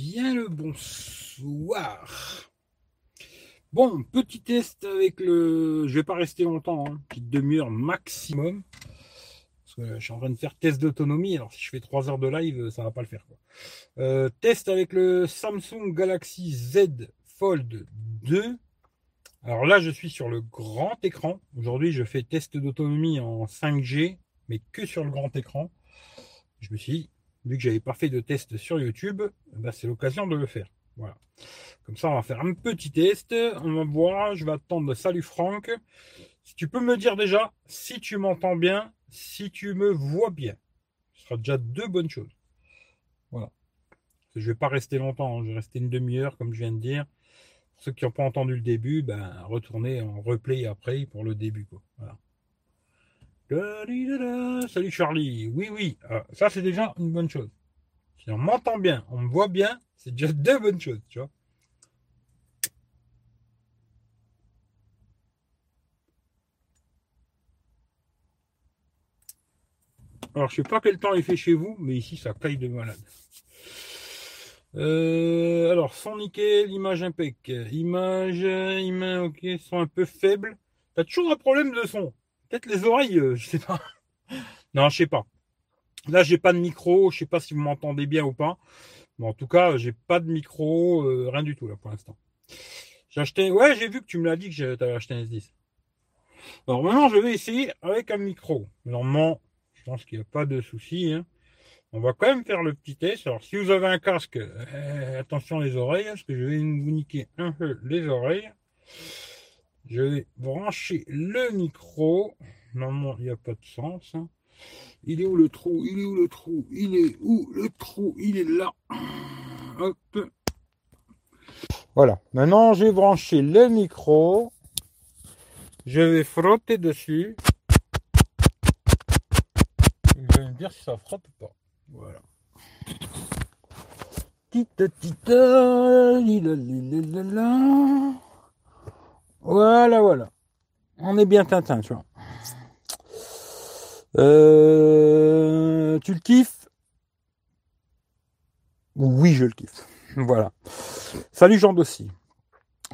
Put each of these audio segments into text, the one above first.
bien le bonsoir. Bon, petit test avec le. Je vais pas rester longtemps, hein. petite demi-heure maximum. Parce que je suis en train de faire test d'autonomie. Alors si je fais 3 heures de live, ça va pas le faire. Euh, test avec le Samsung Galaxy Z Fold 2. Alors là, je suis sur le grand écran. Aujourd'hui, je fais test d'autonomie en 5G, mais que sur le grand écran. Je me suis vu que j'avais pas fait de test sur YouTube, bah, c'est l'occasion de le faire. Voilà. Comme ça, on va faire un petit test. On va voir. Je vais attendre. Salut Franck. Si tu peux me dire déjà si tu m'entends bien, si tu me vois bien. Ce sera déjà deux bonnes choses. Voilà. Je vais pas rester longtemps. Hein. Je vais rester une demi-heure, comme je viens de dire. Pour ceux qui n'ont pas entendu le début, ben, retournez en replay après pour le début. Voilà. Salut Charlie. Oui, oui. Euh, ça, c'est déjà une bonne chose. Si on m'entend bien, on me voit bien, c'est déjà deux bonnes choses, tu vois. Alors, je sais pas quel temps il fait chez vous, mais ici, ça caille de malade. Euh, alors, son nickel, image impec. Image, image, ok, sont un peu faibles. T'as toujours un problème de son. Peut-être les oreilles, euh, je sais pas. non, je sais pas. Là, j'ai pas de micro. Je sais pas si vous m'entendez bien ou pas. Mais en tout cas, j'ai pas de micro, euh, rien du tout là pour l'instant. J'ai acheté. Ouais, j'ai vu que tu me l'as dit que j'avais acheté un S10. Alors maintenant, je vais essayer avec un micro. Normalement, je pense qu'il n'y a pas de souci. Hein. On va quand même faire le petit test. Alors, si vous avez un casque, euh, attention les oreilles, parce que je vais vous niquer un peu les oreilles. Je vais brancher le micro. Normalement, il n'y a pas de sens. Hein. Il est où le trou? Il est où le trou? Il est où le trou? Il est là. Hop. Voilà. Maintenant, j'ai branché le micro. Je vais frotter dessus. Je vais me dire si ça frotte ou pas. Voilà. Tita, tita, voilà, voilà. On est bien Tintin, tu vois. Euh, tu le kiffes? Oui, je le kiffe. Voilà. Salut Jean Dossy.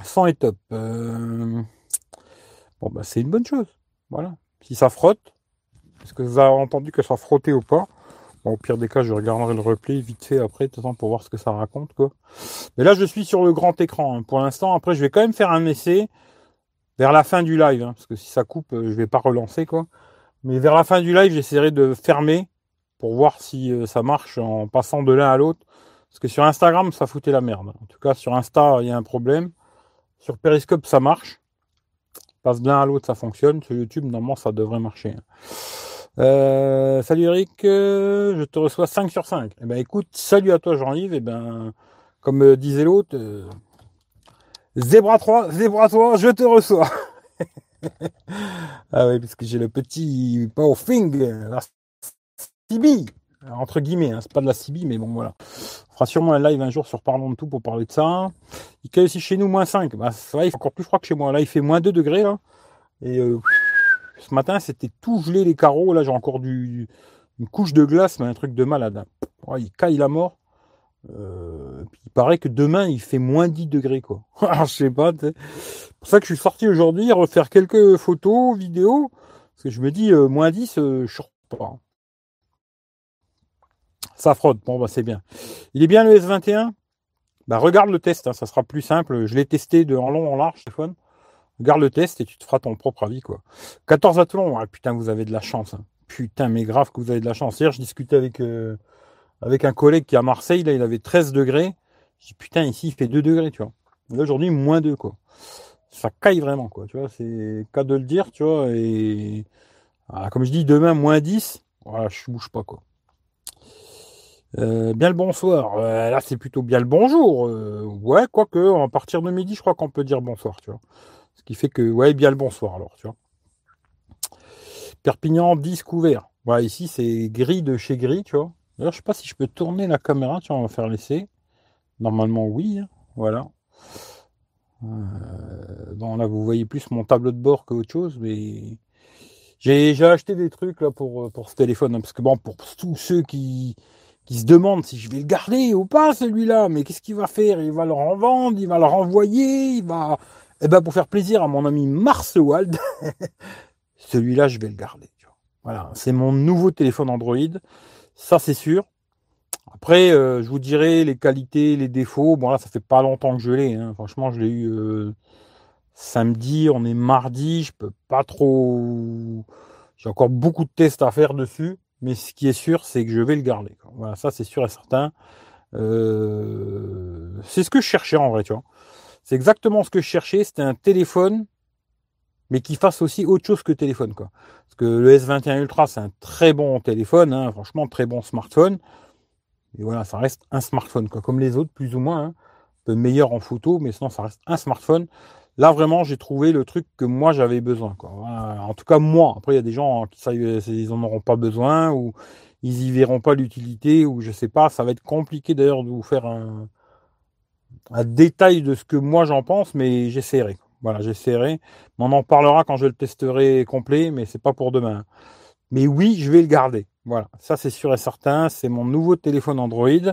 Sans est top. Euh, bon, bah, c'est une bonne chose. Voilà. Si ça frotte, est-ce que vous avez entendu que ça frottait ou pas? Au pire des cas, je regarderai le replay vite fait après, de toute façon, pour voir ce que ça raconte, quoi. Mais là, je suis sur le grand écran. Hein. Pour l'instant, après, je vais quand même faire un essai vers la fin du live, hein, parce que si ça coupe, euh, je vais pas relancer quoi. Mais vers la fin du live, j'essaierai de fermer pour voir si euh, ça marche en passant de l'un à l'autre. Parce que sur Instagram, ça foutait la merde. En tout cas, sur Insta, il y a un problème. Sur Periscope, ça marche. Passe de l'un à l'autre, ça fonctionne. Sur YouTube, normalement, ça devrait marcher. Hein. Euh, salut Eric, je te reçois 5 sur 5. Eh ben écoute, salut à toi Jean-Yves. Eh ben, comme disait l'autre, Zebra 3, Zebra 3, je te reçois. ah oui, parce que j'ai le petit Powfing, la CB, entre guillemets, hein, c'est pas de la CB, mais bon voilà. On fera sûrement un live un jour sur Parlons de tout pour parler de ça. Il caille aussi chez nous moins 5. Bah, ça il fait encore plus froid que chez moi. Là, il fait moins 2 degrés. Là. Et euh, ce matin, c'était tout gelé les carreaux. Là, j'ai encore du, une couche de glace, mais un truc de malade. Hein. il caille la mort. Euh, il paraît que demain il fait moins 10 degrés quoi. je sais pas. C'est pour ça que je suis sorti aujourd'hui refaire quelques photos, vidéos, parce que je me dis euh, moins 10, euh, je ne pas. Ça frotte. Bon bah c'est bien. Il est bien le S21. Bah regarde le test, hein, ça sera plus simple. Je l'ai testé de en long en large téléphone. Regarde le test et tu te feras ton propre avis quoi. 14 athlons, ah, putain vous avez de la chance. Hein. Putain mais grave que vous avez de la chance. Hier je discutais avec avec un collègue qui est à Marseille, là, il avait 13 degrés. Je dis, putain, ici, il fait 2 degrés, tu vois. Là, aujourd'hui, moins 2, quoi. Ça caille vraiment, quoi, tu vois. C'est cas de le dire, tu vois. Et ah, comme je dis, demain, moins 10, voilà, je bouge pas, quoi. Euh, bien le bonsoir. là, c'est plutôt bien le bonjour. Euh, ouais, quoique, à partir de midi, je crois qu'on peut dire bonsoir, tu vois. Ce qui fait que, ouais, bien le bonsoir, alors, tu vois. Perpignan 10 couvert. Voilà, ici, c'est gris de chez gris, tu vois. D'ailleurs, je sais pas si je peux tourner la caméra. Tu on va faire l'essai. Normalement, oui. Hein. Voilà. Euh, bon, là, vous voyez plus mon tableau de bord qu'autre chose, mais j'ai acheté des trucs là pour, pour ce téléphone. Hein, parce que bon, pour tous ceux qui, qui se demande si je vais le garder ou pas celui-là. Mais qu'est-ce qu'il va faire? Il va le revendre, il va le renvoyer, il va. Eh ben pour faire plaisir à mon ami Wald, celui-là je vais le garder. Voilà, c'est mon nouveau téléphone Android, ça c'est sûr. Après, euh, je vous dirai les qualités, les défauts. Bon là, ça fait pas longtemps que je l'ai. Hein. Franchement, je l'ai eu euh, samedi. On est mardi. Je peux pas trop. J'ai encore beaucoup de tests à faire dessus. Mais ce qui est sûr, c'est que je vais le garder. Voilà, ça c'est sûr et certain. Euh, c'est ce que je cherchais en vrai, tu vois. C'est exactement ce que je cherchais. C'était un téléphone, mais qui fasse aussi autre chose que téléphone, quoi. Parce que le S21 Ultra, c'est un très bon téléphone, hein, franchement, très bon smartphone. Et voilà, ça reste un smartphone, quoi, comme les autres, plus ou moins. Hein. Un peu meilleur en photo, mais sinon, ça reste un smartphone. Là, vraiment, j'ai trouvé le truc que moi, j'avais besoin. Quoi. En tout cas, moi. Après, il y a des gens qui savent, ils en auront pas besoin ou ils y verront pas l'utilité ou je sais pas. Ça va être compliqué d'ailleurs de vous faire un détail de ce que moi j'en pense, mais j'essaierai. Voilà, j'essaierai. On en parlera quand je le testerai complet, mais c'est pas pour demain. Mais oui, je vais le garder. Voilà, ça c'est sûr et certain. C'est mon nouveau téléphone Android.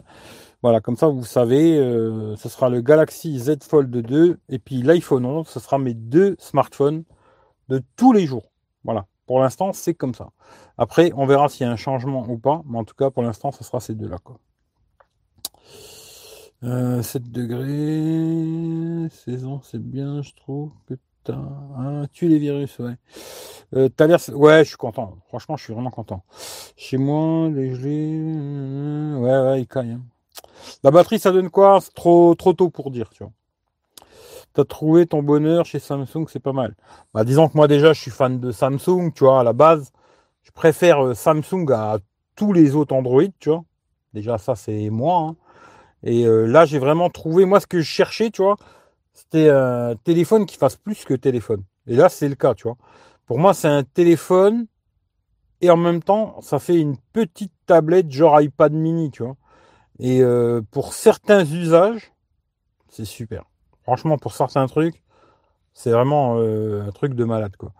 Voilà, comme ça vous savez, euh, ce sera le Galaxy Z Fold 2 et puis l'iPhone 11, ce sera mes deux smartphones de tous les jours. Voilà, pour l'instant c'est comme ça. Après, on verra s'il y a un changement ou pas, mais en tout cas pour l'instant ce sera ces deux-là. 7 euh, degrés, saison c'est bien je trouve. Putain, hein, tu les virus, ouais. Euh, t'as l'air, ouais, je suis content. Franchement, je suis vraiment content. Chez moi, les gelés, ouais, ouais, il caille. Hein. La batterie, ça donne quoi? Trop, trop tôt pour dire, tu vois. T'as trouvé ton bonheur chez Samsung, c'est pas mal. Bah, disons que moi déjà, je suis fan de Samsung, tu vois, à la base. Je préfère euh, Samsung à tous les autres Android, tu vois. Déjà, ça, c'est moi. Hein. Et euh, là, j'ai vraiment trouvé, moi, ce que je cherchais, tu vois, c'était un téléphone qui fasse plus que téléphone. Et là, c'est le cas, tu vois. Pour moi, c'est un téléphone et en même temps, ça fait une petite tablette genre iPad mini, tu vois. Et euh, pour certains usages, c'est super. Franchement, pour certains trucs, c'est vraiment euh, un truc de malade, quoi.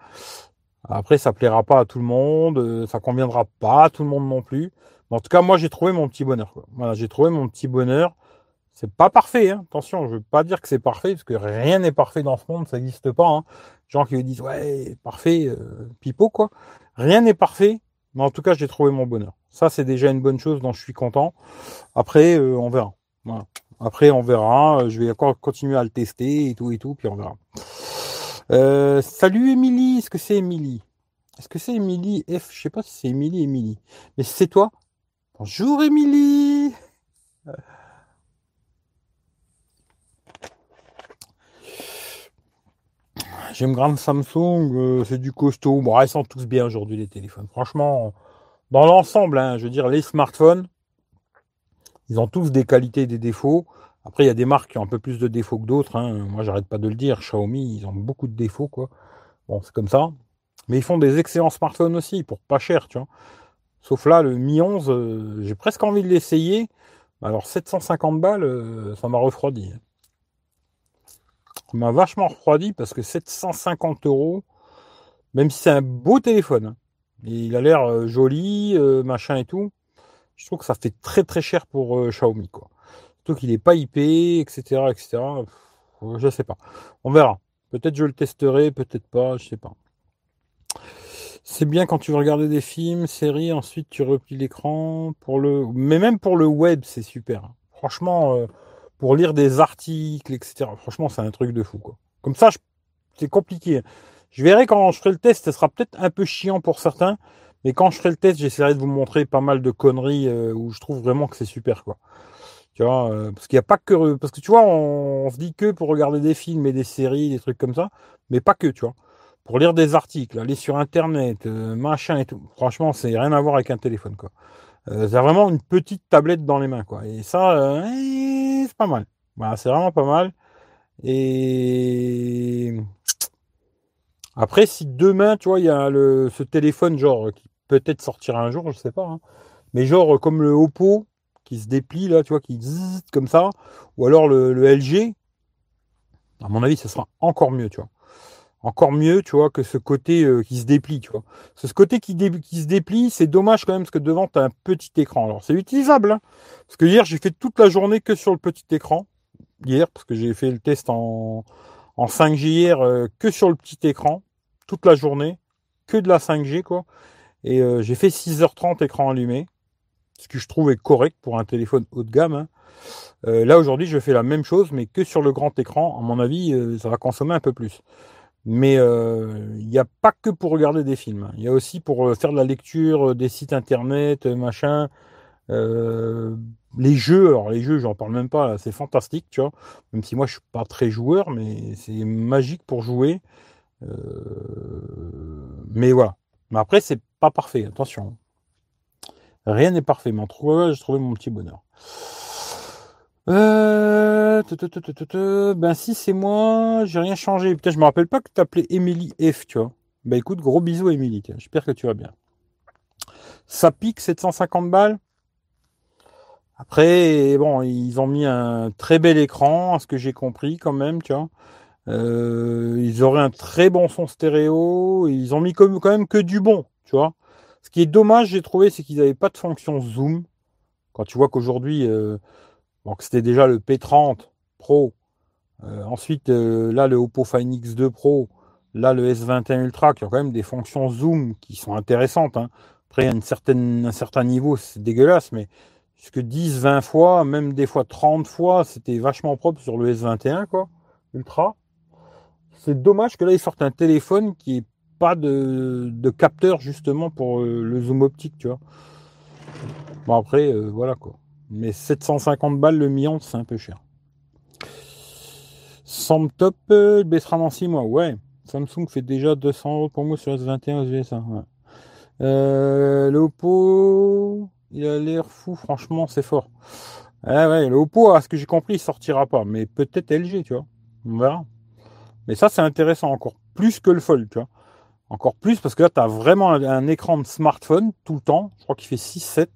Après, ça plaira pas à tout le monde, ça conviendra pas à tout le monde non plus. En tout cas, moi, j'ai trouvé mon petit bonheur. Voilà, j'ai trouvé mon petit bonheur. C'est pas parfait, hein. attention, je veux pas dire que c'est parfait, parce que rien n'est parfait dans ce monde, ça n'existe pas. Hein. Gens qui disent ouais, parfait, euh, pipeau quoi. Rien n'est parfait, mais en tout cas, j'ai trouvé mon bonheur. Ça, c'est déjà une bonne chose dont je suis content. Après, euh, on verra. Après, on verra. Je vais encore continuer à le tester et tout et tout, puis on verra. Euh, salut Émilie, est-ce que c'est Émilie? Est-ce que c'est Émilie F? Je sais pas si c'est Émilie, Émilie. Mais c'est toi? Bonjour Émilie J'aime grande Samsung, euh, c'est du costaud. Bon, ils sont tous bien aujourd'hui les téléphones. Franchement, dans l'ensemble, hein, je veux dire, les smartphones, ils ont tous des qualités et des défauts. Après, il y a des marques qui ont un peu plus de défauts que d'autres. Hein. Moi, j'arrête pas de le dire. Xiaomi, ils ont beaucoup de défauts. Bon, c'est comme ça. Mais ils font des excellents smartphones aussi, pour pas cher, tu vois. Sauf là, le Mi 11, euh, j'ai presque envie de l'essayer. Alors, 750 balles, euh, ça m'a refroidi. Ça m'a vachement refroidi parce que 750 euros, même si c'est un beau téléphone, hein, il a l'air euh, joli, machin et tout, je trouve que ça fait très très cher pour Xiaomi, quoi. Surtout qu'il n'est pas IP, etc., etc. Je sais pas. On verra. Peut-être je le testerai, peut-être pas, je sais pas. C'est bien quand tu veux regarder des films, séries, ensuite tu replies l'écran pour le, mais même pour le web, c'est super. Franchement, euh, pour lire des articles, etc. Franchement, c'est un truc de fou. Comme ça, c'est compliqué. Je verrai quand je ferai le test, ce sera peut-être un peu chiant pour certains, mais quand je ferai le test, j'essaierai de vous montrer pas mal de conneries euh, où je trouve vraiment que c'est super, quoi. Tu vois, euh, parce qu'il n'y a pas que. Parce que tu vois, on, se dit que pour regarder des films et des séries, des trucs comme ça, mais pas que, tu vois. Pour lire des articles, aller sur Internet, euh, machin et tout. Franchement, c'est rien à voir avec un téléphone, quoi. Euh, c'est vraiment une petite tablette dans les mains, quoi. Et ça, eh, c'est pas mal. C'est vraiment pas mal. Et après, si demain, tu vois, il y a le, ce téléphone, genre, qui peut-être sortira un jour, je sais pas, hein, mais genre comme le Oppo, qui se déplie là, tu vois, qui comme ça, ou alors le, LG, à mon avis, ça sera encore mieux, tu vois. Encore mieux, tu vois, que ce côté euh, qui se déplie, tu vois. ce côté qui, se déplie, c'est dommage quand même, parce que devant, tu un petit écran. Alors, c'est utilisable, hein, parce que hier, j'ai fait toute la journée que sur le petit écran. Hier, parce que j'ai fait le test en, en 5G hier, euh, que sur le petit écran, toute la journée, que de la 5G, quoi. Et euh, j'ai fait 6h30 écran allumé, ce que je trouve est correct pour un téléphone haut de gamme. Hein. là, aujourd'hui, je fais la même chose, mais que sur le grand écran. À mon avis, ça va consommer un peu plus. Mais euh, il n'y a pas que pour regarder des films. Il y a aussi pour euh, faire de la lecture, euh, des sites internet, machin. les jeux, alors les jeux, j'en parle même pas, c'est fantastique, tu vois. Même si moi je suis pas très joueur, mais c'est magique pour jouer. mais voilà. Mais après, c'est pas parfait, attention. Rien n'est parfait, mais en tout cas, j'ai trouvé mon petit bonheur. Euh, ben si c'est moi, j'ai rien changé. Putain, je me rappelle pas que tu t'appelais Emily F, tu vois. Ben écoute, gros bisous Emily, j'espère que tu vas bien. Ça pique 750 balles? Après, bon, ils ont mis un très bel écran, à ce que j'ai compris quand même, tu vois. Euh, ils auraient un très bon son stéréo. Ils ont mis quand même que du bon, tu vois. Ce qui est dommage, j'ai trouvé, c'est qu'ils n'avaient pas de fonction zoom. Quand tu vois qu'aujourd'hui, euh, donc c'était déjà le P30 Pro. Euh, ensuite, euh, là, le Oppo Find X2 Pro. Là, le S21 Ultra, qui a quand même des fonctions zoom qui sont intéressantes. Hein. Après, à une certaine, un certain niveau, c'est dégueulasse, mais jusque 10, 20 fois, même des fois 30 fois, c'était vachement propre sur le S21, quoi, Ultra. C'est dommage que là, ils sortent un téléphone qui n'ait pas de, capteur, justement, pour euh, le zoom optique, tu vois. Bon, après, voilà, quoi. Mais 750 balles le million, c'est un peu cher. Samsung top euh, baissera dans 6 mois. Ouais. Samsung fait déjà 200 euros pour moi sur S21 USA. Ouais. Euh, le il a l'air fou, franchement, c'est fort. Ah ouais, le à ce que j'ai compris, il sortira pas. Mais peut-être LG, tu vois. On verra. Mais ça, c'est intéressant encore. Plus que le Fold, tu vois. Encore plus parce que là, tu as vraiment un, un, écran de smartphone tout le temps. Je crois qu'il fait 6-7.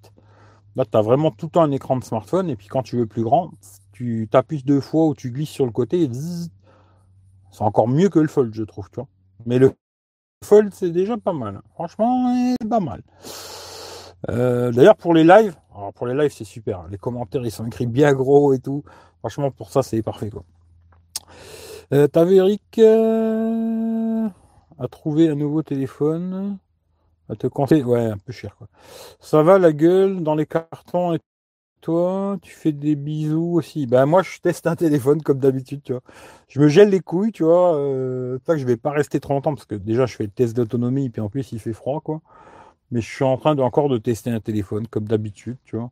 Là, tu as vraiment tout le temps un écran de smartphone. Et puis quand tu veux plus grand, tu t'appuies deux fois ou tu glisses sur le côté. C'est encore mieux que le Fold, je trouve. Tu. Mais le Fold, c'est déjà pas mal. Franchement, pas mal. Euh, d'ailleurs, pour les lives, pour les lives, c'est super. Les commentaires, ils sont écrits bien gros et tout. Franchement, pour ça, c'est parfait. Quoi. Euh, T'avais Eric euh, à trouver un nouveau téléphone te compter, ouais, un peu cher quoi. Ça va la gueule dans les cartons et toi, tu fais des bisous aussi. Ben moi, je teste un téléphone comme d'habitude, tu vois. Je me gèle les couilles, tu vois. Euh, que je vais pas rester trop longtemps parce que déjà je fais le test d'autonomie puis en plus il fait froid quoi. Mais je suis en train de, encore de tester un téléphone comme d'habitude, tu vois.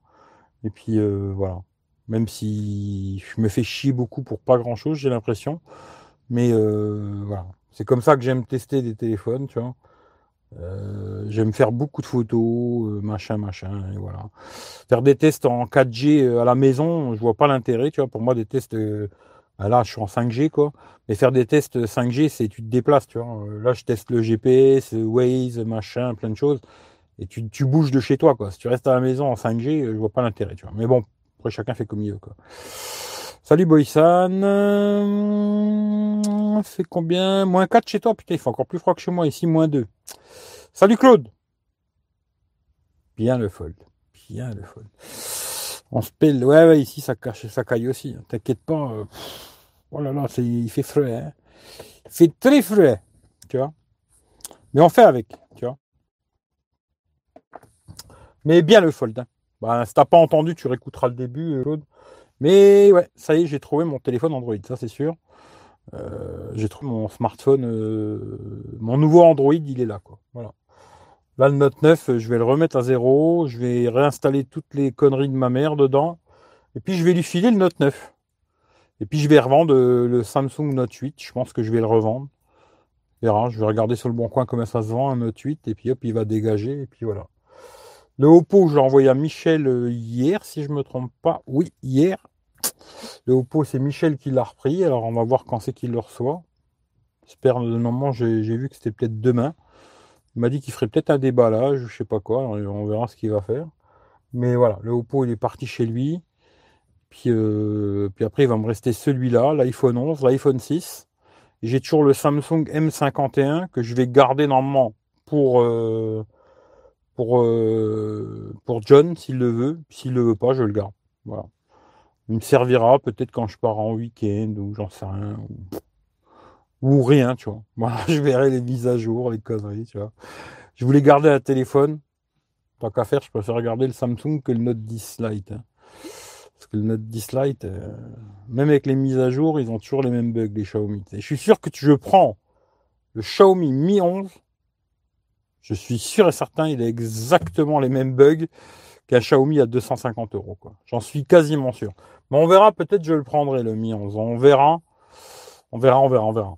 Et puis euh, voilà. Même si je me fais chier beaucoup pour pas grand chose, j'ai l'impression. Mais euh, voilà. C'est comme ça que j'aime tester des téléphones, tu vois. Euh, j'aime faire beaucoup de photos, euh, machin, machin, et voilà. Faire des tests en 4G euh, à la maison, je vois pas l'intérêt, tu vois. Pour moi, des tests, bah là, je suis en 5G, quoi. Mais faire des tests 5G, c'est tu te déplaces, tu vois. Là, je teste le GPS, Waze, machin, plein de choses. Et tu, tu bouges de chez toi, quoi. Si tu restes à la maison en 5G, je vois pas l'intérêt, tu vois. Mais bon, après, chacun fait comme il veut, quoi. Salut Boysan. fait combien? Moins 4 chez toi? Putain, il fait encore plus froid que chez moi. Ici, moins 2. Salut Claude. Bien le fold. Bien le fold. On se pèle. Ouais, ouais, ici, ça cache, ça caille aussi. Hein. T'inquiète pas. Euh, oh là là, il fait frais. Hein. Il fait très frais. Tu vois. Mais on fait avec. Tu vois. Mais bien le fold. Bah, si t'as pas entendu, tu réécouteras le début, euh, Claude. Mais ouais, ça y est, j'ai trouvé mon téléphone Android, ça c'est sûr. Euh, j'ai trouvé mon smartphone, euh, mon nouveau Android, il est là. Quoi. Voilà. Là, le Note 9, je vais le remettre à zéro. Je vais réinstaller toutes les conneries de ma mère dedans. Et puis, je vais lui filer le Note 9. Et puis, je vais revendre euh, le Samsung Note 8. Je pense que je vais le revendre. Je vais regarder sur le bon coin comment ça se vend, un Note 8. Et puis, hop, il va dégager. Et puis, voilà. Le Oppo, je l'ai envoyé à Michel euh, hier, si je ne me trompe pas. Oui, hier. Le Oppo, c'est Michel qui l'a repris. Alors, on va voir quand c'est qu'il le reçoit. J'espère, normalement, j'ai vu que c'était peut-être demain. Il m'a dit qu'il ferait peut-être un déballage, je sais pas quoi. On verra ce qu'il va faire. Mais voilà, le Oppo, il est parti chez lui. Puis, euh, puis après, il va me rester celui-là, l'iPhone 11, l'iPhone 6. J'ai toujours le Samsung M51 que je vais garder normalement pour, euh, pour, euh, pour John s'il le veut. S'il le veut pas, je le garde. Voilà. Il me servira peut-être quand je pars en week-end ou j'en sais rien. Ou, rien, tu vois. Voilà, je verrai les mises à jour, les conneries, tu vois. Je voulais garder un téléphone. Tant qu'à faire, je préfère garder le Samsung que le Note 10 Lite. Hein. Parce que le Note 10 Lite, euh, même avec les mises à jour, ils ont toujours les mêmes bugs, les Xiaomi. Et je suis sûr que je prends le Xiaomi Mi 11, je suis sûr et certain, il a exactement les mêmes bugs qu'un Xiaomi à 250 euros. J'en suis quasiment sûr. Mais on verra, peut-être je le prendrai, le Mi 11. On verra. On verra, on verra, on verra.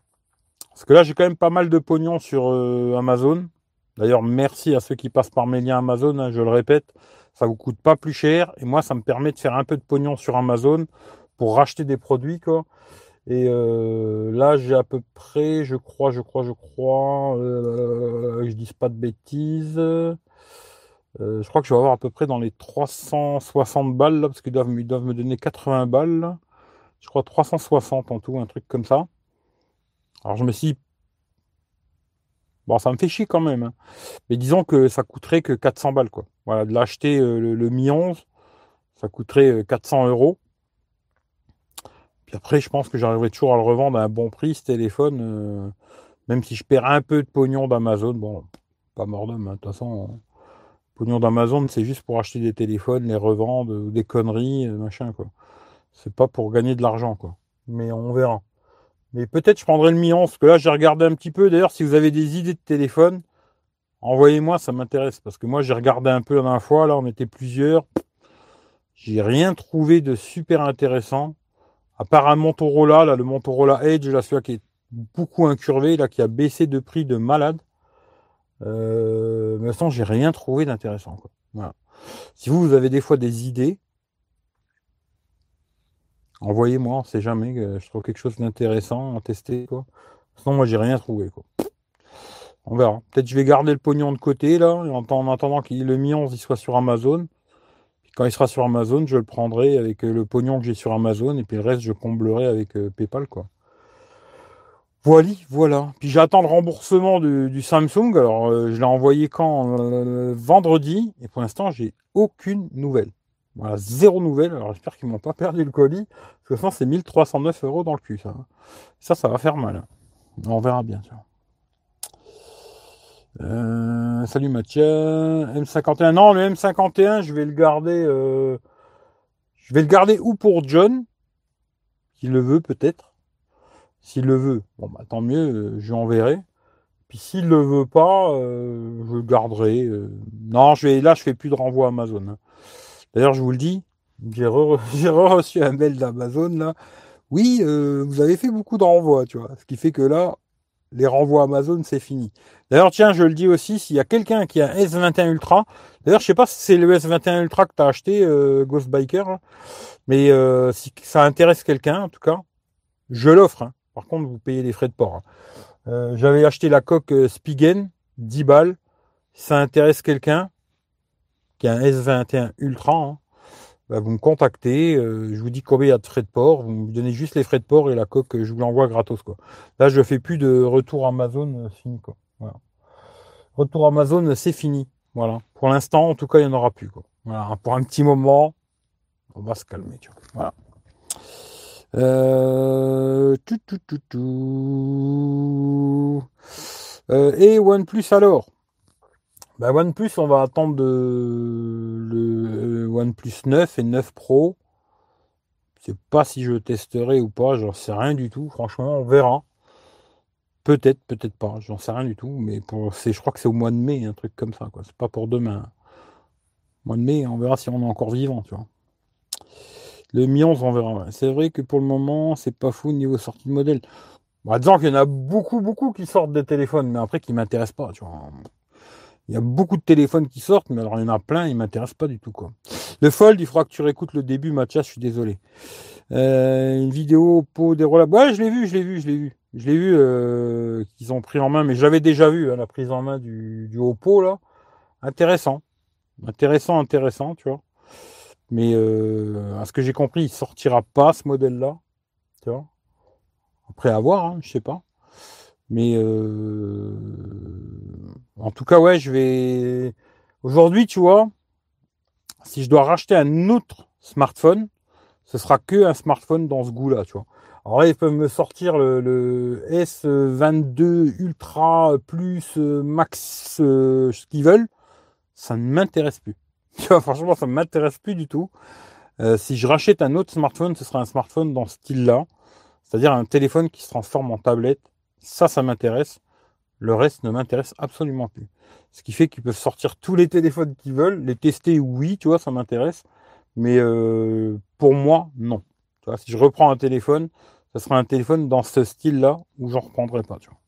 Parce que là, j'ai quand même pas mal de pognon sur euh, Amazon. D'ailleurs, merci à ceux qui passent par mes liens Amazon, hein, je le répète. Ça vous coûte pas plus cher. Et moi, ça me permet de faire un peu de pognon sur Amazon pour racheter des produits. Et euh, là, j'ai à peu près, je crois, je crois, je crois, euh, je dis pas de bêtises. Euh, je crois que je vais avoir à peu près dans les 360 balles, parce qu'ils doivent, me donner 80 balles. Je crois 360 en tout, un truc comme ça. Alors je me suis Bon, ça me fait chier quand même. Hein. Mais disons que ça coûterait que 400 balles. Voilà, de l'acheter euh, le, Mi 11, ça coûterait 400 euh, euros. Puis après, je pense que j'arriverai toujours à le revendre à un bon prix, ce téléphone. Euh, même si je perds un peu de pognon d'Amazon. Bon, pas mort d'homme, hein, de toute façon. Pognon d'Amazon, c'est juste pour acheter des téléphones, les revendre, des conneries, machin, quoi. C'est pas pour gagner de l'argent, quoi. Mais on verra. Mais peut-être je prendrai le Mi 11, parce que là j'ai regardé un petit peu. D'ailleurs, si vous avez des idées de téléphone, envoyez-moi, ça m'intéresse. Parce que moi j'ai regardé un peu la dernière fois, là on était plusieurs. J'ai rien trouvé de super intéressant. À part un Motorola, là, le Motorola Edge, là, celui-là qui est beaucoup incurvé, là, qui a baissé de prix de malade. Euh, mais j'ai rien trouvé d'intéressant. Si vous, vous avez des fois des idées, Envoyez-moi, on sait jamais, je trouve quelque chose d'intéressant à tester. Sinon, moi, j'ai rien trouvé. On verra. Peut-être je vais garder le pognon de côté, là, en, attendant qu'il le Mi 11 il soit sur Amazon. Quand il sera sur Amazon, je le prendrai avec euh, le pognon que j'ai sur Amazon, et puis le reste, je comblerai avec euh, PayPal, quoi. Voilà, voilà. Puis j'attends le remboursement du, Samsung. Alors, euh, je l'ai envoyé quand Vendredi, et pour l'instant, j'ai aucune nouvelle. Voilà, zéro nouvelle. Alors j'espère qu'ils m'ont pas perdu le colis. Parce que c'est 1309 euros dans le cul, ça. Ça, ça va faire mal. On verra bien. Euh, salut Mathieu. M51. Non, le M51, je vais le garder. Euh, je vais le garder ou pour John, s'il le veut peut-être. S'il le veut, bon bah tant mieux, euh, je lui enverrai. Puis s'il le veut pas, je le garderai. Non, je vais, là je fais plus de renvoi Amazon. Hein. D'ailleurs, je vous le dis, j'ai reçu un mail d'Amazon là. Oui, vous avez fait beaucoup de renvois, tu vois. Ce qui fait que là, les renvois Amazon, c'est fini. D'ailleurs, tiens, je le dis aussi, s'il y a quelqu'un qui a un S21 Ultra, d'ailleurs, je sais pas si c'est le S21 Ultra que tu as acheté, euh, Ghost Biker, mais euh, si ça intéresse quelqu'un, en tout cas, je l'offre. Hein. Par contre, vous payez les frais de port. Hein. J'avais acheté la coque Spigen, 10 balles. Si ça intéresse quelqu'un, qui a un S21 Ultra, hein, bah, vous me contactez, euh, je vous dis combien il y a de frais de port, vous me donnez juste les frais de port et la coque, je vous l'envoie gratos. Quoi. Là, je fais plus de retour Amazon, euh, fini. Quoi. Voilà. Retour Amazon, c'est fini. Voilà. Pour l'instant, en tout cas, il n'y en aura plus. Quoi. Voilà. Pour un petit moment, on va se calmer. Tu vois. Voilà. Euh, tout, tout, tout, tout. Euh, et OnePlus alors? Bah OnePlus, on va attendre le OnePlus 9 et 9 Pro. Je sais pas si je testerai ou pas, j'en sais rien du tout. Franchement, on verra. Peut-être, peut-être pas, j'en sais rien du tout. Mais pour, je crois que c'est au mois de mai, un truc comme ça. Quoi. C'est pas pour demain. mois de mai, on verra si on est encore vivant, tu vois. Le Mi 11, on verra. C'est vrai que pour le moment, c'est pas fou niveau sortie de modèle. Bon, disons qu'il y en a beaucoup, beaucoup qui sortent des téléphones, mais après qui m'intéressent pas, tu vois. Il y a beaucoup de téléphones qui sortent, mais alors il y en a plein, ils ne m'intéressent pas du tout. Quoi. Le Fold, il faudra que tu réécoutes le début, Mathias, je suis désolé. Euh, une vidéo pour des Ouais, je l'ai vu, je l'ai vu, je l'ai vu. Je l'ai vu euh, qu'ils ont pris en main, mais je l'avais déjà vu, hein, la prise en main du, du Oppo, là. Intéressant. Intéressant, intéressant, tu vois. Mais euh, à ce que j'ai compris, il sortira pas ce modèle-là. Tu vois. Après avoir, hein, je sais pas. Mais euh, en tout cas, ouais, je vais. Aujourd'hui, tu vois, si je dois racheter un autre smartphone, ce sera que un smartphone dans ce goût-là, tu vois. Alors là, ils peuvent me sortir le, S22 Ultra Plus euh, Max, euh, ce qu'ils veulent. Ça ne m'intéresse plus. Tu vois, franchement, ça ne m'intéresse plus du tout. Euh, si je rachète un autre smartphone, ce sera un smartphone dans ce style-là. C'est-à-dire un téléphone qui se transforme en tablette. Ça, ça m'intéresse. Le reste ne m'intéresse absolument plus. Ce qui fait qu'ils peuvent sortir tous les téléphones qu'ils veulent. Les tester, oui, tu vois, ça m'intéresse. Mais pour moi, non. si je reprends un téléphone, ce sera un téléphone dans ce style-là où j'en reprendrai pas. Tu vois.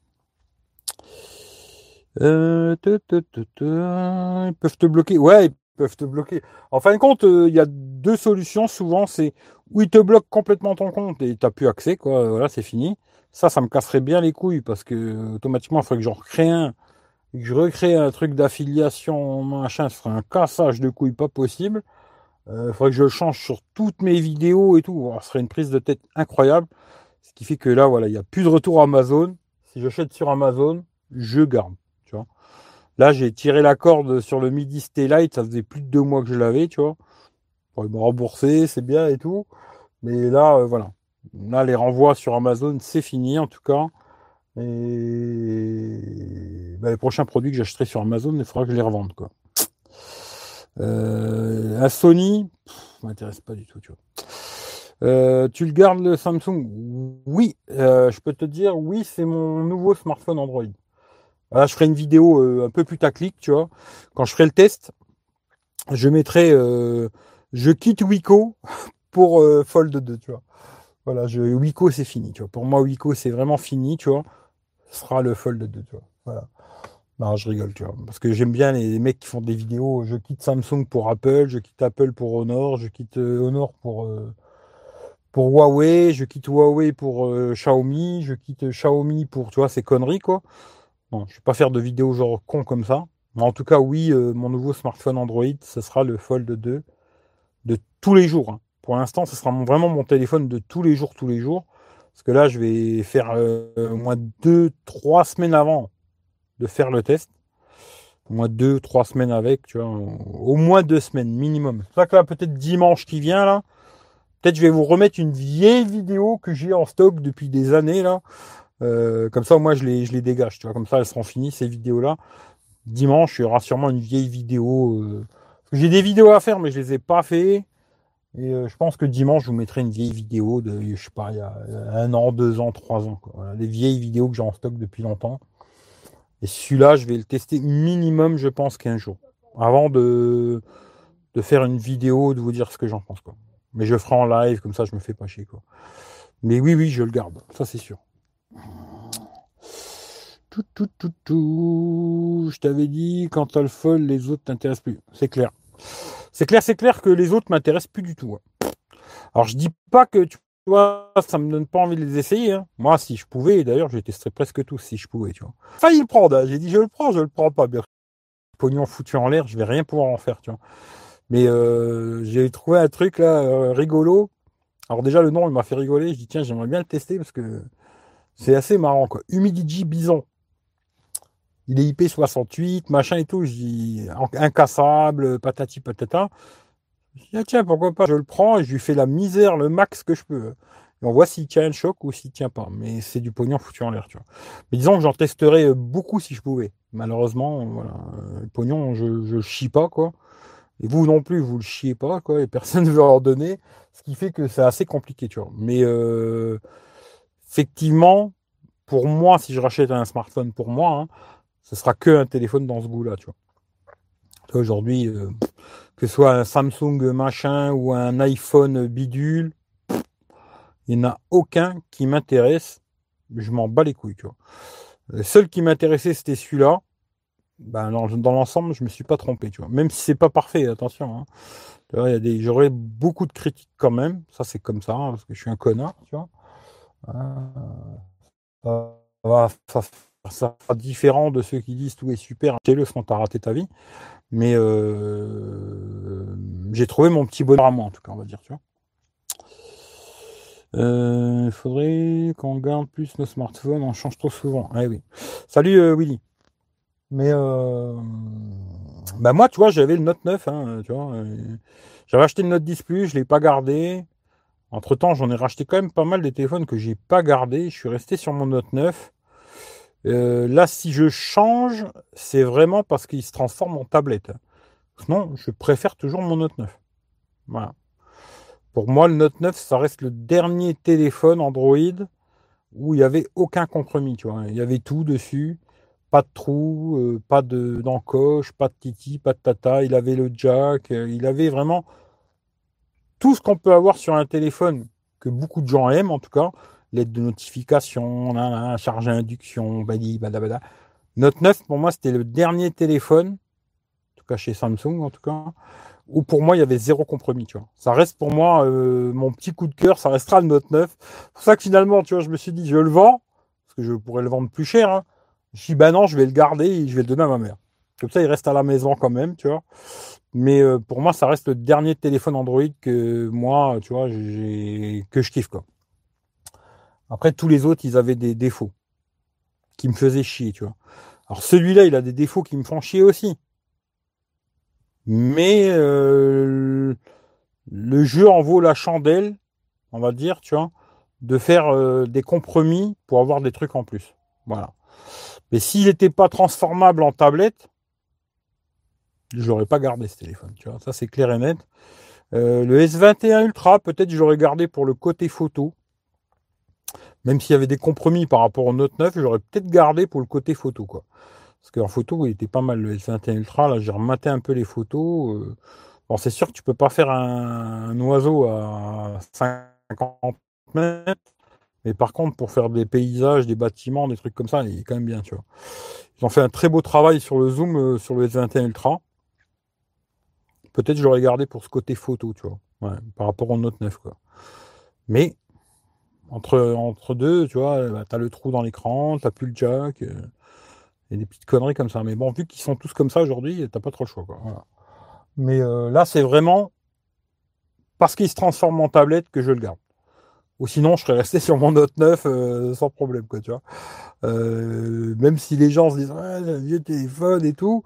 Euh, ils peuvent te bloquer. Ouais, ils peuvent te bloquer. En fin de compte, euh, il y a deux solutions. Souvent, c'est où ils te bloquent complètement ton compte et tu n'as plus accès. Quoi. Voilà, c'est fini. Ça, ça me casserait bien les couilles parce que automatiquement, il faudrait que j'en recrée un. Que je recrée un truc d'affiliation, machin, ce serait un cassage de couilles pas possible. Il euh, faudrait que je le change sur toutes mes vidéos et tout. ce serait une prise de tête incroyable. Ce qui fait que là, voilà, il n'y a plus de retour Amazon. Si j'achète sur Amazon, je garde. Tu vois. Là, j'ai tiré la corde sur le Midi Stay Light. Ça faisait plus de deux mois que je l'avais, tu vois. Pour me rembourser, c'est bien et tout. Mais là, euh, voilà. Là, les renvois sur Amazon, c'est fini en tout cas. Et bah, les prochains produits que j'achèterai sur Amazon, il faudra que je les revende. Quoi. Euh, Sony, ça m'intéresse pas du tout, tu. Euh, tu le gardes le Samsung? Oui, euh, je peux te dire, oui, c'est mon nouveau smartphone Android. Là, je ferai une vidéo euh, un peu plus taclique, tu vois. Quand je ferai le test, je mettrai, je quitte Wiko pour Fold 2, tu vois. Voilà, je, c'est fini, tu vois. Pour moi, Wiko c'est vraiment fini, tu vois. Ce sera le Fold 2, tu vois. Voilà. Je rigole, tu vois. Parce que j'aime bien les mecs qui font des vidéos. Je quitte Samsung pour Apple, je quitte Apple pour Honor, je quitte Honor pour pour Huawei, je quitte Huawei pour euh, Xiaomi, je quitte Xiaomi pour, tu vois, ces conneries, quoi. Je vais pas faire de vidéos genre con comme ça. Mais en tout cas, oui, euh, mon nouveau smartphone Android, ce sera le Fold 2 de tous les jours. Hein. Pour l'instant, ce sera vraiment mon téléphone de tous les jours, tous les jours. Parce que là, je vais faire euh, au moins deux, trois semaines avant de faire le test. Au moins deux, trois semaines avec, tu vois. Au moins deux semaines minimum. C'est ça que là, peut-être dimanche qui vient, là, Peut-être je vais vous remettre une vieille vidéo que j'ai en stock depuis des années là. Euh, comme ça, moi, je les, je les dégage. Tu vois, comme ça, elles seront finies ces vidéos-là. Dimanche, il y aura sûrement une vieille vidéo. Euh, j'ai des vidéos à faire, mais je les ai pas fait. Et euh, je pense que dimanche, je vous mettrai une vieille vidéo de, je sais pas, il y a un an, deux ans, trois ans. Quoi. Des vieilles vidéos que j'ai en stock depuis longtemps. Et celui-là, je vais le tester minimum, je pense, 15 jours. Avant de, de faire une vidéo, de vous dire ce que j'en pense. Quoi. Mais je ferai en live, comme ça je me fais pas chier. Quoi. Mais oui, oui, je le garde, ça c'est sûr. Tout, tout, tout, tout. Je t'avais dit, quand t'as le folle, les autres t'intéressent plus. C'est clair. C'est clair, c'est clair que les autres m'intéressent plus du tout. Alors je dis pas que tu vois, ça me donne pas envie de les essayer. Hein. Moi, si je pouvais, d'ailleurs, je testerais presque tous si je pouvais, tu vois. Failli le prendre. Hein. J'ai dit, je le prends, je le prends pas. Pognon foutu en l'air, je vais rien pouvoir en faire, tu vois. Mais euh, j'ai trouvé un truc là euh, rigolo. Alors déjà le nom il m'a fait rigoler. Je dis tiens j'aimerais bien le tester parce que c'est assez marrant quoi. Humidigi Bison. Il est IP68, machin et tout. Je dis incassable, patati patata. Je dis ah, tiens pourquoi pas. Je le prends et je lui fais la misère, le max que je peux. On voit s'il tient le choc ou s'il tient pas. Mais c'est du pognon foutu en l'air, tu vois. Mais disons que j'en testerais beaucoup si je pouvais. Malheureusement, voilà, le pognon, je, je chie pas, quoi. Et vous non plus, vous le chiez pas, quoi, et personne ne veut en donner. Ce qui fait que c'est assez compliqué, tu vois. Mais euh, effectivement, pour moi, si je rachète un smartphone pour moi, hein, ce sera que un téléphone dans ce goût-là, tu vois. Aujourd'hui, euh, que ce soit un Samsung machin ou un iPhone bidule, il n'y en a aucun qui m'intéresse. Je m'en bats les couilles, tu vois. Le seul qui m'intéressait, c'était celui-là. Ben, dans, l'ensemble, je me suis pas trompé, tu vois. Même si c'est pas parfait, attention. Hein. J'aurais beaucoup de critiques quand même. Ça, c'est comme ça, hein, parce que je suis un connard, tu vois. Euh, sera différent de ceux qui disent tout est super, fais-le sans t'as raté ta vie. Mais euh, j'ai trouvé mon petit bonheur à moi, en tout cas, on va dire, tu vois. Euh, il faudrait qu'on garde plus nos smartphones, on change trop souvent. Ah oui. Salut euh, Willy. Mais bah moi, tu vois, j'avais le Note 9, hein, tu vois. J'avais acheté le Note 10 Plus, je l'ai pas gardé. Entre temps, j'en ai racheté quand même pas mal des téléphones que j'ai pas gardés. Je suis resté sur mon Note 9. Là, si je change, c'est vraiment parce qu'il se transforme en tablette. Sinon, je préfère toujours mon Note 9. Voilà. Pour moi, le Note 9, ça reste le dernier téléphone Android où il n'y avait aucun compromis. Tu vois. Il y avait tout dessus. Pas de trou, euh, pas de d'encoche, pas de titi, pas de tata. Il avait le jack. Euh, il avait vraiment tout ce qu'on peut avoir sur un téléphone que beaucoup de gens aiment, en tout cas. L'aide de notification, charge à induction, badi, badabada. Note 9, pour moi, c'était le dernier téléphone, en tout cas chez Samsung, en tout cas, où pour moi il y avait zéro compromis, tu vois. Ça reste pour moi euh, mon petit coup de cœur, ça restera le Note 9. C'est pour ça que finalement, tu vois, je me suis dit, je le vends, parce que je pourrais le vendre plus cher. Hein. Je suis bah non, je vais le garder et je vais le donner à ma mère. Comme ça, il reste à la maison quand même, tu vois. Mais euh, pour moi, ça reste le dernier téléphone Android que moi, tu vois, que je kiffe, quoi. Après, tous les autres, ils avaient des défauts qui me faisaient chier, tu vois. Alors celui-là, il a des défauts qui me font chier aussi. Mais euh, le jeu en vaut la chandelle, on va dire, tu vois, de faire euh, des compromis pour avoir des trucs en plus. Voilà. Mais s'il n'était pas transformable en tablette, je n'aurais pas gardé ce téléphone. Tu vois, ça c'est clair et net. Euh, le S21 Ultra, peut-être je l'aurais gardé pour le côté photo. Même s'il y avait des compromis par rapport au Note 9, j'aurais peut-être gardé pour le côté photo, quoi. Parce qu'en photo, il était pas mal le S21 Ultra. Là, j'ai rematé un peu les photos. Euh. Bon, c'est sûr que tu peux pas faire un, oiseau à 50 mètres. Mais par contre, pour faire des paysages, des bâtiments, des trucs comme ça, il est quand même bien, tu vois. Ils ont fait un très beau travail sur le zoom euh, sur le S21 Ultra. Peut-être je l'aurais gardé pour ce côté photo, tu vois. par rapport au Note 9, quoi. Mais entre, deux, tu vois, bah, tu as le trou dans l'écran, tu plus le jack. Euh. A des petites conneries comme ça. Mais bon, vu qu'ils sont tous comme ça aujourd'hui, t'as pas trop le choix. Mais euh, là, c'est vraiment parce qu'il se transforme en tablette que je le garde. Ou sinon, je serais resté sur mon Note 9 euh, sans problème. Euh, même si les gens se disent, un vieux téléphone et tout,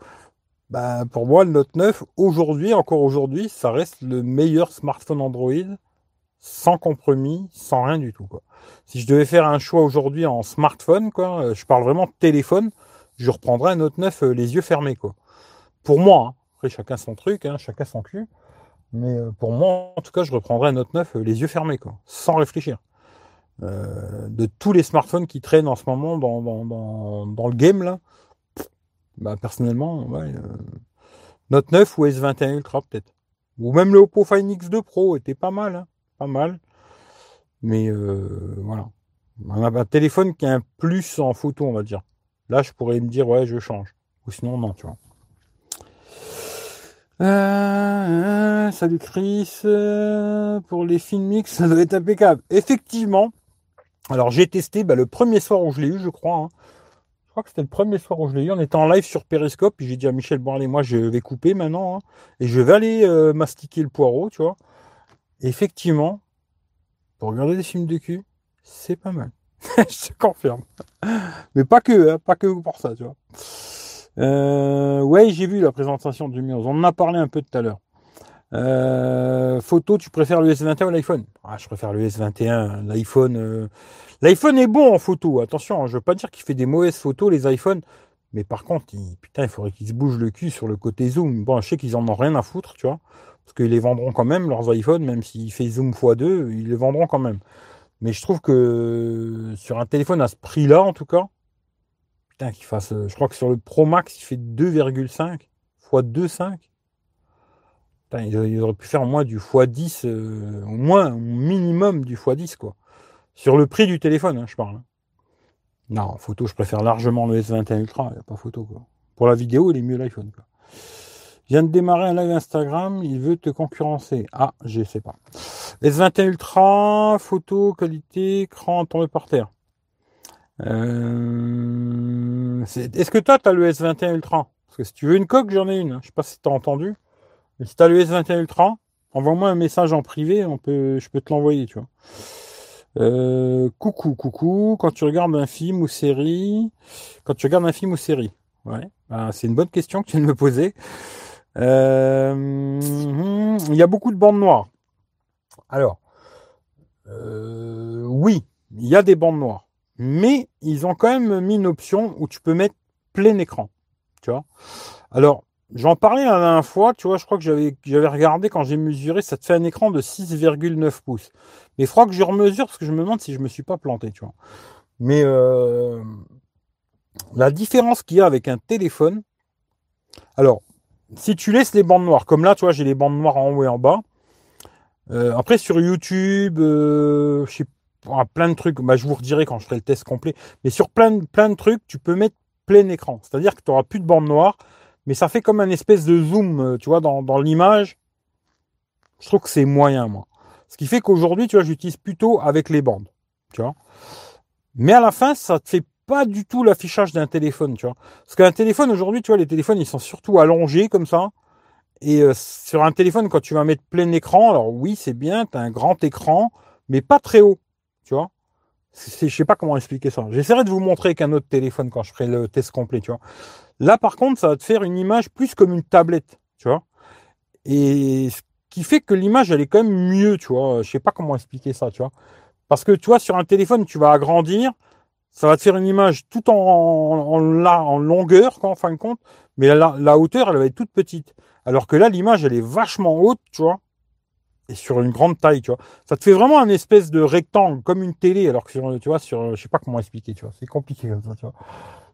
bah, pour moi, le Note 9, aujourd'hui, encore aujourd'hui, ça reste le meilleur smartphone Android, sans compromis, sans rien du tout. Si je devais faire un choix aujourd'hui en smartphone, quoi, je parle vraiment de téléphone, je reprendrai un Note 9 euh, les yeux fermés, quoi. Pour moi, hein. après chacun son truc, hein, chacun son cul. Mais euh, pour moi, en tout cas, je reprendrai un Note 9 euh, les yeux fermés, quoi, sans réfléchir. de tous les smartphones qui traînent en ce moment dans, le game, là, bah, personnellement, Note 9 ou S21 Ultra, peut-être. Ou même le Oppo Find X2 Pro était pas mal, hein, mal. Mais voilà. On a un téléphone qui a un plus en photo, on va dire. Là, je pourrais me dire, ouais, je change. Ou sinon, non, tu vois. Euh, salut Chris. Euh, pour les films mix, ça doit être impeccable. Effectivement. Alors, j'ai testé bah, le premier soir où je l'ai eu, je crois. Hein. Je crois que c'était le premier soir où je l'ai eu. On était en live sur Periscope. Puis j'ai dit à Michel, bon, allez, moi, je vais couper maintenant. Hein, et je vais aller euh, mastiquer le poireau, tu vois. Effectivement, pour regarder des films de cul, c'est pas mal. je te confirme. Mais pas que, hein, pas que pour ça, tu vois. Euh, ouais, j'ai vu la présentation du Muse. On en a parlé un peu tout à l'heure. Euh, photo, tu préfères le S21 ou l'iPhone? Ah, Je préfère le S21. L'iPhone, euh, l'iPhone est bon en photo. Attention, hein, je veux pas dire qu'il fait des mauvaises photos les iPhones, mais par contre, il, putain, il faudrait qu'ils se bougent le cul sur le côté zoom. Bon, je sais qu'ils en ont rien à foutre, tu vois, parce qu'ils les vendront quand même leurs iPhones, même s'il fait zoom x2, ils les vendront quand même. Mais je trouve que sur un téléphone à ce prix-là, en tout cas, putain, qu'il fasse. Euh, je crois que sur le Pro Max, il fait 2,5 x 2,5. Putain, il aurait pu faire au moins du x10, euh, au moins, au minimum du x10, quoi. Sur le prix du téléphone, hein, je parle. Hein. Non, en photo, je préfère largement le S21 Ultra, il n'y a pas photo, quoi. Pour la vidéo, il est mieux l'iPhone, quoi. Je viens de démarrer un live Instagram, il veut te concurrencer. Ah, je sais pas. S21 Ultra, photo, qualité, écran tombé par terre. Euh, est-ce que toi, tu as le S21 Ultra? Parce que si tu veux une coque, j'en ai une. Je sais pas si tu as entendu. Mais si tu as le S21 Ultra, envoie-moi un message en privé, on peut, je peux te l'envoyer, tu vois. Euh, coucou, coucou. Quand tu regardes un film ou série, quand tu regardes un film ou série, ouais, ben, c'est une bonne question que tu viens de me poser. Euh, il y a beaucoup de bandes noires. Alors, euh, oui, il y a des bandes noires, mais ils ont quand même mis une option où tu peux mettre plein écran. Tu vois. Alors, j'en parlais la dernière fois, tu vois, je crois que j'avais regardé quand j'ai mesuré, ça te fait un écran de 6,9 pouces. Mais il faudra que je remesure parce que je me demande si je me suis pas planté, tu vois. Mais euh, la différence qu'il y a avec un téléphone, alors, si tu laisses les bandes noires, comme là, tu vois, j'ai les bandes noires en haut et en bas. Euh, après, sur YouTube, euh, je sais pas, plein de trucs, bah, je vous redirai quand je ferai le test complet, mais sur plein, plein de trucs, tu peux mettre plein écran. C'est-à-dire que tu n'auras plus de bandes noires, mais ça fait comme un espèce de zoom, tu vois, dans, dans l'image. Je trouve que c'est moyen, moi. Ce qui fait qu'aujourd'hui, tu vois, j'utilise plutôt avec les bandes. Tu vois. Mais à la fin, ça te fait pas du tout l'affichage d'un téléphone, tu vois. Parce qu'un téléphone aujourd'hui, tu vois, les téléphones, ils sont surtout allongés comme ça. Et euh, sur un téléphone, quand tu vas mettre plein écran, alors oui, c'est bien, tu as un grand écran, mais pas très haut, tu vois. Je sais pas comment expliquer ça. J'essaierai de vous montrer avec un autre téléphone quand je ferai le test complet, tu vois. Là, par contre, ça va te faire une image plus comme une tablette, tu vois. Et qui fait que l'image, elle est quand même mieux, tu vois. Je sais pas comment expliquer ça, tu vois. Parce que, tu vois, sur un téléphone, tu vas agrandir, ça va te faire une image tout en, en, en longueur, quoi, en fin de compte, mais la, la, hauteur, elle va être toute petite. Alors que là, l'image, elle est vachement haute, tu vois, et sur une grande taille, tu vois. Ça te fait vraiment un espèce de rectangle, comme une télé, alors que sur, tu vois, sur, je sais pas comment expliquer, tu vois. C'est compliqué comme ça, tu vois.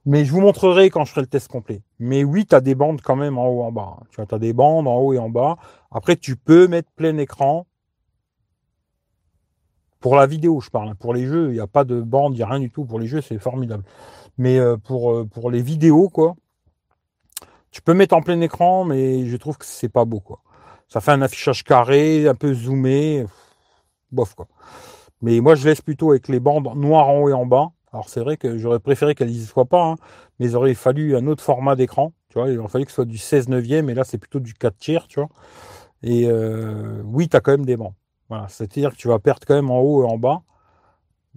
Mais je vous montrerai quand je ferai le test complet. Mais oui, tu as des bandes quand même en haut en bas. Tu vois, tu as des bandes en haut et en bas. Après, tu peux mettre plein écran. Pour la vidéo, je parle. Hein. Pour les jeux, il n'y a pas de bande, il n'y a rien du tout. Pour les jeux, c'est formidable. Mais euh, pour, euh, pour les vidéos, quoi, tu peux mettre en plein écran, mais je trouve que c'est pas beau, quoi. Ça fait un affichage carré, un peu zoomé. Bof, quoi. Mais moi, je laisse plutôt avec les bandes noires en haut et en bas. Alors c'est vrai que j'aurais préféré qu'elle n'y soit pas, hein, mais il aurait fallu un autre format d'écran. Tu vois, il aurait fallu que ce soit du 16 neuvième, et là c'est plutôt du 4 tiers, tu vois. Et euh, oui, tu as quand même des bancs. Voilà, c'est-à-dire que tu vas perdre quand même en haut et en bas.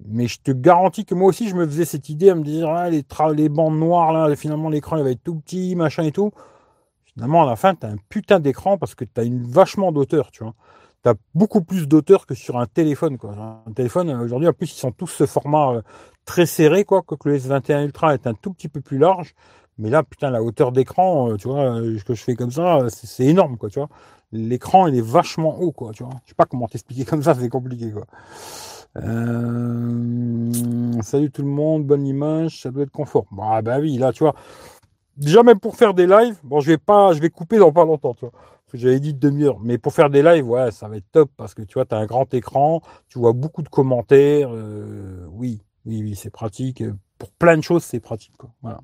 Mais je te garantis que moi aussi, je me faisais cette idée à me dire, ah, les, bandes noires, là, finalement, l'écran, il va être tout petit, machin et tout. Finalement, à la fin, tu as un putain d'écran parce que tu as une vachement d'auteur, tu vois. As beaucoup plus d'auteur que sur un téléphone, quoi. Un téléphone, aujourd'hui, en plus, ils sont tous ce format euh, très serré, quoi, que le S21 Ultra est un tout petit peu plus large. Mais là, putain, la hauteur d'écran, euh, tu vois, euh, ce que je fais comme ça, euh, c'est énorme, quoi, tu vois. L'écran, il est vachement haut, quoi, tu vois. Je sais pas comment t'expliquer comme ça, c'est compliqué, quoi. salut tout le monde, bonne image, ça doit être confort. Bah, bah oui, là, tu vois. Déjà, même pour faire des lives, bon, je vais pas, je vais couper dans pas longtemps, tu vois. J'avais dit demi-heure. Mais pour faire des lives, ouais, ça va être top parce que tu vois, tu as un grand écran, tu vois beaucoup de commentaires. oui, oui, oui, c'est pratique. Pour plein de choses, c'est pratique. Quoi. Voilà.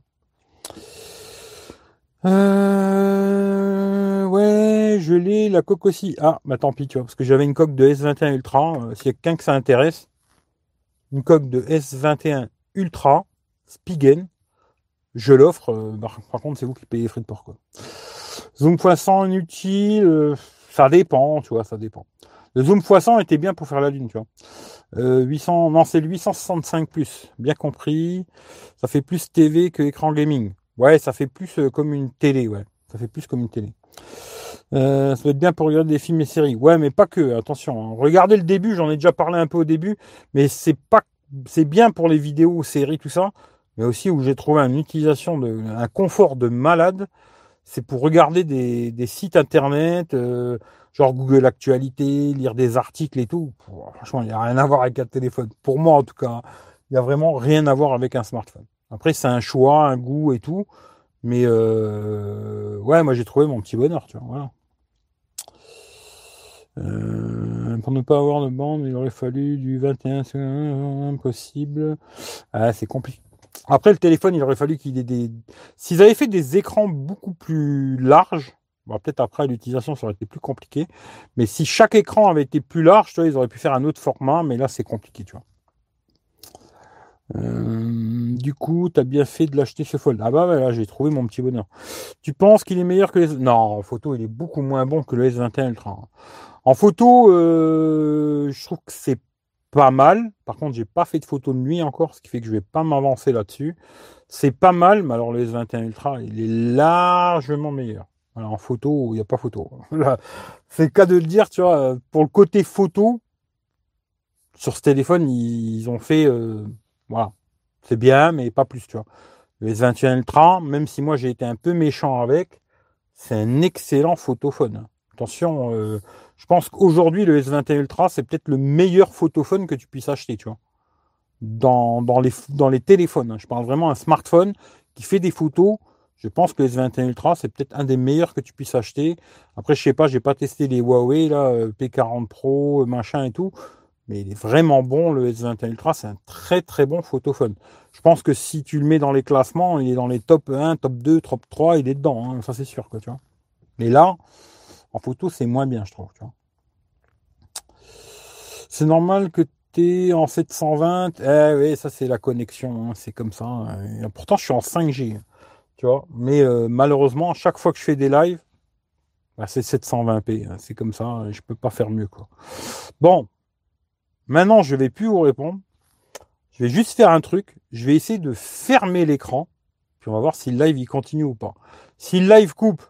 Euh, ouais, je l'ai, la coque aussi. Ah, bah tant pis, tu vois, parce que j'avais une coque de S21 Ultra. Euh, S'il y a quelqu'un que ça intéresse, une coque de S21 Ultra, Spigen, je l'offre. Euh, par, contre, c'est vous qui payez les frais de port. Quoi. Zoom poisson inutile, euh, ça dépend, tu vois, ça dépend. Le zoom x100 était bien pour faire la lune, tu vois. 800, euh, non, c'est le 865 plus, bien compris. Ça fait plus TV que écran gaming. Ouais, ça fait plus euh, comme une télé, ouais. Ça fait plus comme une télé. Euh, ça va être bien pour regarder des films et séries. Ouais, mais pas que. Attention, hein. regardez le début. J'en ai déjà parlé un peu au début, mais c'est pas, c'est bien pour les vidéos, séries, tout ça. Mais aussi où j'ai trouvé une utilisation de, un confort de malade. C'est pour regarder des, des sites internet genre Google Actualité, lire des articles et tout. Franchement, il n'y a rien à voir avec un téléphone. Pour moi, en tout cas, il n'y a vraiment rien à voir avec un smartphone. Après, c'est un choix, un goût et tout. Mais euh, ouais, moi j'ai trouvé mon petit bonheur, tu vois. Euh, pour ne pas avoir de bande, il aurait fallu du 21 impossible. Ah, c'est compliqué. Après, le téléphone, il aurait fallu qu'il ait des. S'ils avaient fait des écrans beaucoup plus larges, peut-être après l'utilisation, ça aurait été plus compliqué. Mais si chaque écran avait été plus large, tu ils auraient pu faire un autre format, mais là, c'est compliqué, tu vois. Euh, du coup, tu as bien fait de l'acheter ce fold. Ah bah voilà, j'ai trouvé mon petit bonheur. Tu penses qu'il est meilleur que les... Non, en photo, il est beaucoup moins bon que le S21 Ultra. En photo, euh, je trouve que c'est pas mal. Par contre, j'ai pas fait de photo de nuit encore, ce qui fait que je vais pas m'avancer là-dessus. C'est pas mal, mais alors le S21 Ultra, il est largement meilleur. en photo, il n'y a pas photo. c'est le cas de le dire, tu vois. Pour le côté photo, sur ce téléphone, ils, ont fait, euh, voilà, c'est bien, mais pas plus, tu vois. Le S21 Ultra, même si moi j'ai été un peu méchant avec, c'est un excellent photophone. Attention, euh, je pense qu'aujourd'hui, le S21 Ultra, c'est peut-être le meilleur photophone que tu puisses acheter, tu vois. Dans, les, téléphones. Hein. Je parle vraiment un smartphone qui fait des photos. Je pense que le S21 Ultra, c'est peut-être un des meilleurs que tu puisses acheter. Après, je sais pas, j'ai pas testé les Huawei, là, euh, P40 Pro, machin et tout. Mais il est vraiment bon, le S21 Ultra, c'est un très très bon photophone. Je pense que si tu le mets dans les classements, il est dans les top 1, top 2, top 3, il est dedans, hein. ça c'est sûr, quoi, tu vois. Mais là, en photo, c'est moins bien, je trouve. C'est normal que tu es en 720. Eh oui, ça c'est la connexion, hein, c'est comme ça. Hein. pourtant, je suis en 5G. Tu vois, mais euh, malheureusement, chaque fois que je fais des lives, bah, c'est 720p. Hein. c'est comme ça, je peux pas faire mieux. Quoi. Bon, maintenant, je vais plus vous répondre. Je vais juste faire un truc. Je vais essayer de fermer l'écran. Puis on va voir si le live il continue ou pas. Si le live coupe,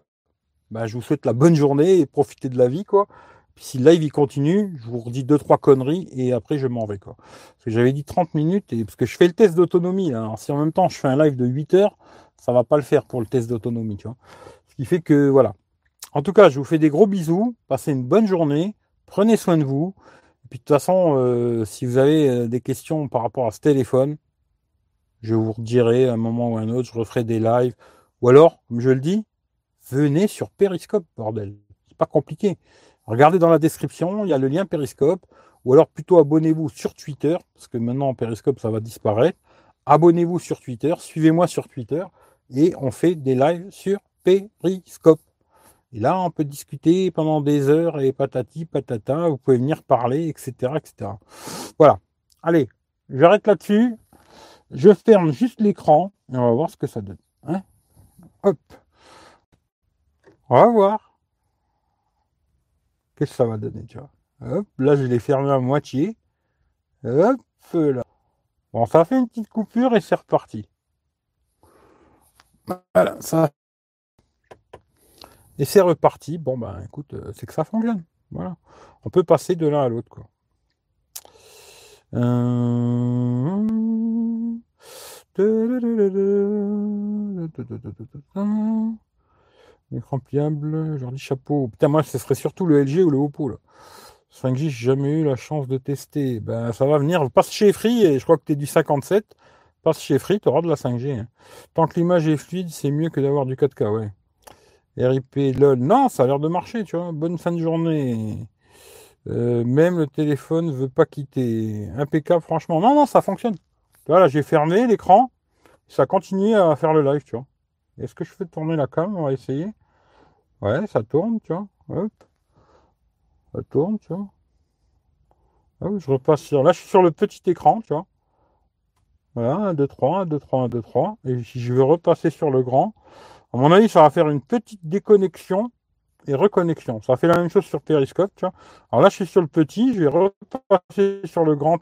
bah, je vous souhaite la bonne journée et profitez de la vie, quoi. Puis si le live il continue, je vous redis deux, trois conneries et après je m'en vais, quoi. Parce que j'avais dit 30 minutes et parce que je fais le test d'autonomie, Alors si en même temps je fais un live de 8 heures, ça va pas le faire pour le test d'autonomie, tu. Ce qui fait que, voilà. En tout cas, je vous fais des gros bisous. Passez une bonne journée. Prenez soin de vous. Puis de toute façon, euh, si vous avez euh, des questions par rapport à ce téléphone, je vous redirai à un moment ou à un autre, je referai des lives. Ou alors, comme je le dis, venez sur Periscope, bordel. C'est pas compliqué. Regardez dans la description, il y a le lien Periscope. Ou alors plutôt abonnez-vous sur Twitter, parce que maintenant Periscope ça va disparaître. Abonnez-vous sur Twitter, suivez-moi sur Twitter, et on fait des lives sur Periscope. Et là, on peut discuter pendant des heures et patati, patata, vous pouvez venir parler, etc. etc. Voilà. Allez, j'arrête là-dessus. Je ferme juste l'écran et on va voir ce que ça donne. Hein Hop. On va voir. Qu'est-ce que ça va donner, tu vois? Hop, là, je l'ai fermé à moitié. Hop, là. Bon, ça fait une petite coupure et c'est reparti. Voilà, ça. Et c'est reparti. Bon, ben, écoute, euh, c'est que ça fonctionne. Voilà. On peut passer de l'un à l'autre, quoi. Euh... Écran pliable, Jordi Chapeau. Putain, moi, ce serait surtout le LG ou le Oppo. Là. 5G, j'ai jamais eu la chance de tester. Ben, ça va venir. Passe chez Free, et je crois que tu es du 57. Passe chez Free, tu auras de la 5G. Hein. Tant que l'image est fluide, c'est mieux que d'avoir du 4K, ouais. RIP, lol. Non, ça a l'air de marcher, tu vois. Bonne fin de journée. Euh, même le téléphone veut pas quitter. Impeccable, franchement. Non, non, ça fonctionne. Voilà, j'ai fermé l'écran. Ça continue à faire le live, tu vois. Est-ce que je fais tourner la cam? On va essayer. Ouais, ça tourne, tu vois. Hop. Ça tourne, tu vois. je repasse sur. Là, je suis sur le petit écran, tu vois. Voilà, 1, 2, 3, 1, 2, 3, 1, 2, 3. Et si je veux repasser sur le grand, à mon avis, ça va faire une petite déconnexion et reconnexion. Ça fait la même chose sur Periscope, tu vois. Alors là, je suis sur le petit, je vais repasser sur le grand.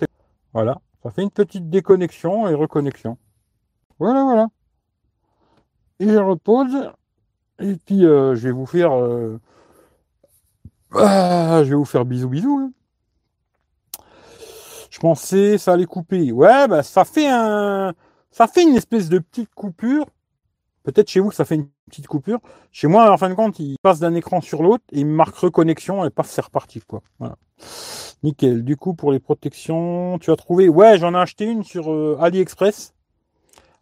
Voilà, ça fait une petite déconnexion et reconnexion. Voilà, voilà. Et je repose. Et puis, euh, je vais vous faire. Euh, ah, je vais vous faire bisous, bisous. Hein. Je pensais ça allait couper. Ouais, bah ça fait un. Ça fait une espèce de petite coupure. Peut-être chez vous que ça fait une petite coupure. Chez moi, en fin de compte, il passe d'un écran sur l'autre et il marque reconnexion et paf, c'est reparti, quoi. Nickel. Du coup, pour les protections, tu as trouvé? Ouais, j'en ai acheté une sur euh, AliExpress.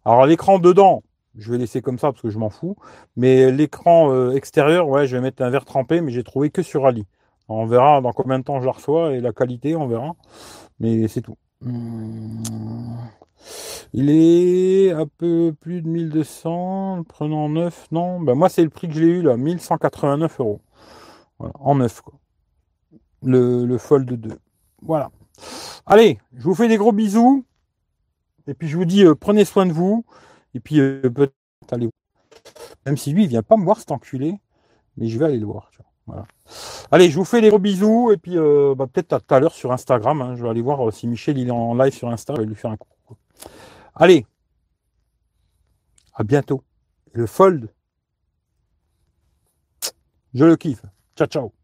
Alors, l'écran dedans, je vais laisser comme ça parce que je m'en fous. Mais l'écran euh, extérieur, ouais, je vais mettre un verre trempé, mais j'ai trouvé que sur Ali. On verra dans combien de temps je la reçois et la qualité, on verra. Mais c'est tout. Hmm. Il est un peu plus de 1200, prenant 9, non ben Moi, c'est le prix que j'ai eu là, 1189 euros. Voilà, en 9, quoi. Le, le Fold 2. Voilà. Allez, je vous fais des gros bisous. Et puis, je vous dis, euh, prenez soin de vous. Et puis, euh, peut-être allez Même si lui, il vient pas me voir cet enculé, mais je vais aller le voir. Voilà. Allez, je vous fais des gros bisous. Et puis, euh, bah, peut-être à tout à l'heure sur Instagram. Hein. Je vais aller voir si Michel il est en live sur Insta. Je lui faire un coup. Allez, à bientôt. Le fold, je le kiffe. Ciao, ciao.